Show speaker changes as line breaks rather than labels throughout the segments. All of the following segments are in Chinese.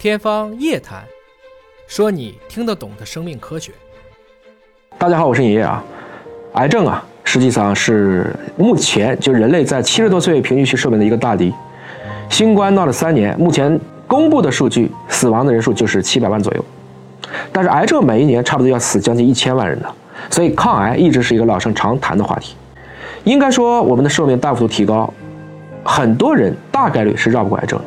天方夜谭，说你听得懂的生命科学。
大家好，我是尹烨啊。癌症啊，实际上是目前就人类在七十多岁平均期寿命的一个大敌。新冠闹了三年，目前公布的数据，死亡的人数就是七百万左右。但是癌症每一年差不多要死将近一千万人呢，所以抗癌一直是一个老生常谈的话题。应该说，我们的寿命大幅度提高，很多人大概率是绕不过癌症的。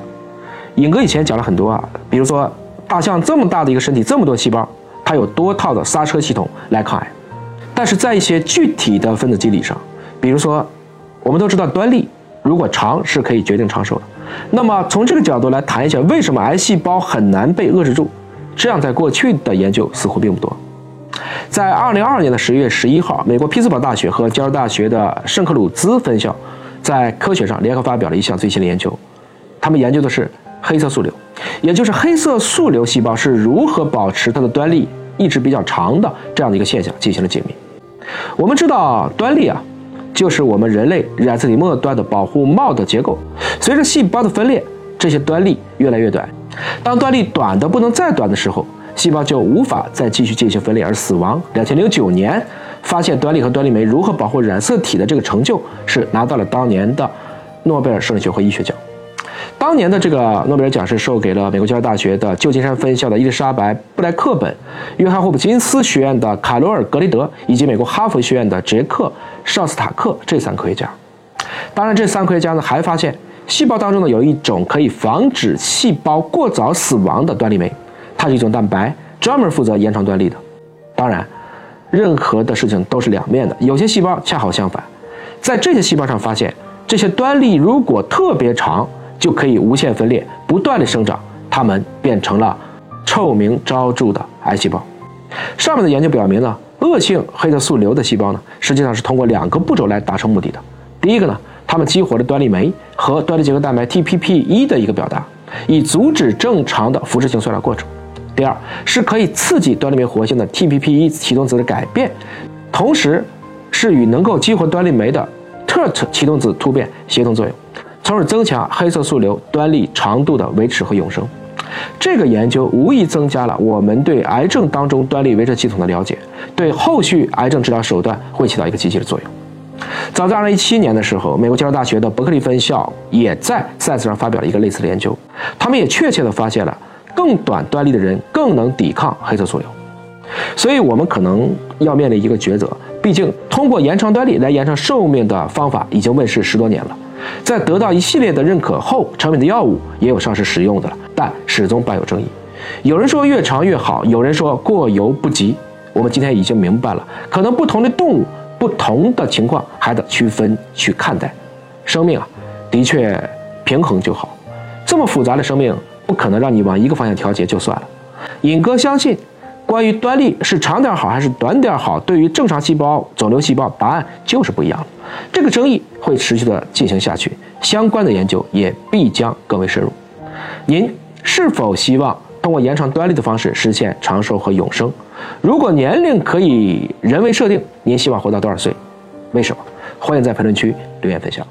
尹哥以前讲了很多啊，比如说大象这么大的一个身体，这么多细胞，它有多套的刹车系统来抗癌。但是在一些具体的分子机理上，比如说我们都知道端粒如果长是可以决定长寿的。那么从这个角度来谈一下，为什么癌细胞很难被遏制住？这样在过去的研究似乎并不多。在二零二二年的十月十一号，美国匹兹堡大学和加州大学的圣克鲁兹分校在科学上联合发表了一项最新的研究，他们研究的是。黑色素瘤，也就是黑色素瘤细胞是如何保持它的端粒一直比较长的这样的一个现象进行了解密。我们知道端粒啊，就是我们人类染色体末端的保护帽的结构。随着细胞的分裂，这些端粒越来越短。当端粒短的不能再短的时候，细胞就无法再继续进行分裂而死亡。两千零九年发现端粒和端粒酶如何保护染色体的这个成就，是拿到了当年的诺贝尔生理学和医学奖。当年的这个诺贝尔奖是授给了美国加州大学的旧金山分校的伊丽莎白·布莱克本、约翰霍普金斯学院的卡罗尔·格雷德以及美国哈佛学院的杰克·绍斯塔克这三科学家。当然，这三科学家呢还发现，细胞当中呢有一种可以防止细胞过早死亡的端粒酶，它是一种蛋白，专门负责延长端粒的。当然，任何的事情都是两面的，有些细胞恰好相反，在这些细胞上发现，这些端粒如果特别长。就可以无限分裂，不断的生长，它们变成了臭名昭著的癌细胞。上面的研究表明呢，恶性黑色素瘤的细胞呢，实际上是通过两个步骤来达成目的的。第一个呢，它们激活了端粒酶和端粒结合蛋白 TPP1 的一个表达，以阻止正常的复制性衰老过程。第二，是可以刺激端粒酶活性的 TPP1 启动子的改变，同时是与能够激活端粒酶的 TERT 启动子突变协同作用。从而增强黑色素瘤端粒长度的维持和永生。这个研究无疑增加了我们对癌症当中端粒维持系统的了解，对后续癌症治疗手段会起到一个积极的作用。早在2017年的时候，美国加州大学的伯克利分校也在 Science 上发表了一个类似的研究，他们也确切地发现了更短端粒的人更能抵抗黑色素瘤。所以，我们可能要面临一个抉择，毕竟通过延长端粒来延长寿命的方法已经问世十多年了。在得到一系列的认可后，成品的药物也有上市使用的了，但始终伴有争议。有人说越长越好，有人说过犹不及。我们今天已经明白了，可能不同的动物、不同的情况还得区分去看待。生命啊，的确平衡就好。这么复杂的生命，不可能让你往一个方向调节就算了。尹哥相信。关于端粒是长点好还是短点好，对于正常细胞、肿瘤细胞，答案就是不一样的。这个争议会持续的进行下去，相关的研究也必将更为深入。您是否希望通过延长端粒的方式实现长寿和永生？如果年龄可以人为设定，您希望活到多少岁？为什么？欢迎在评论区留言分享。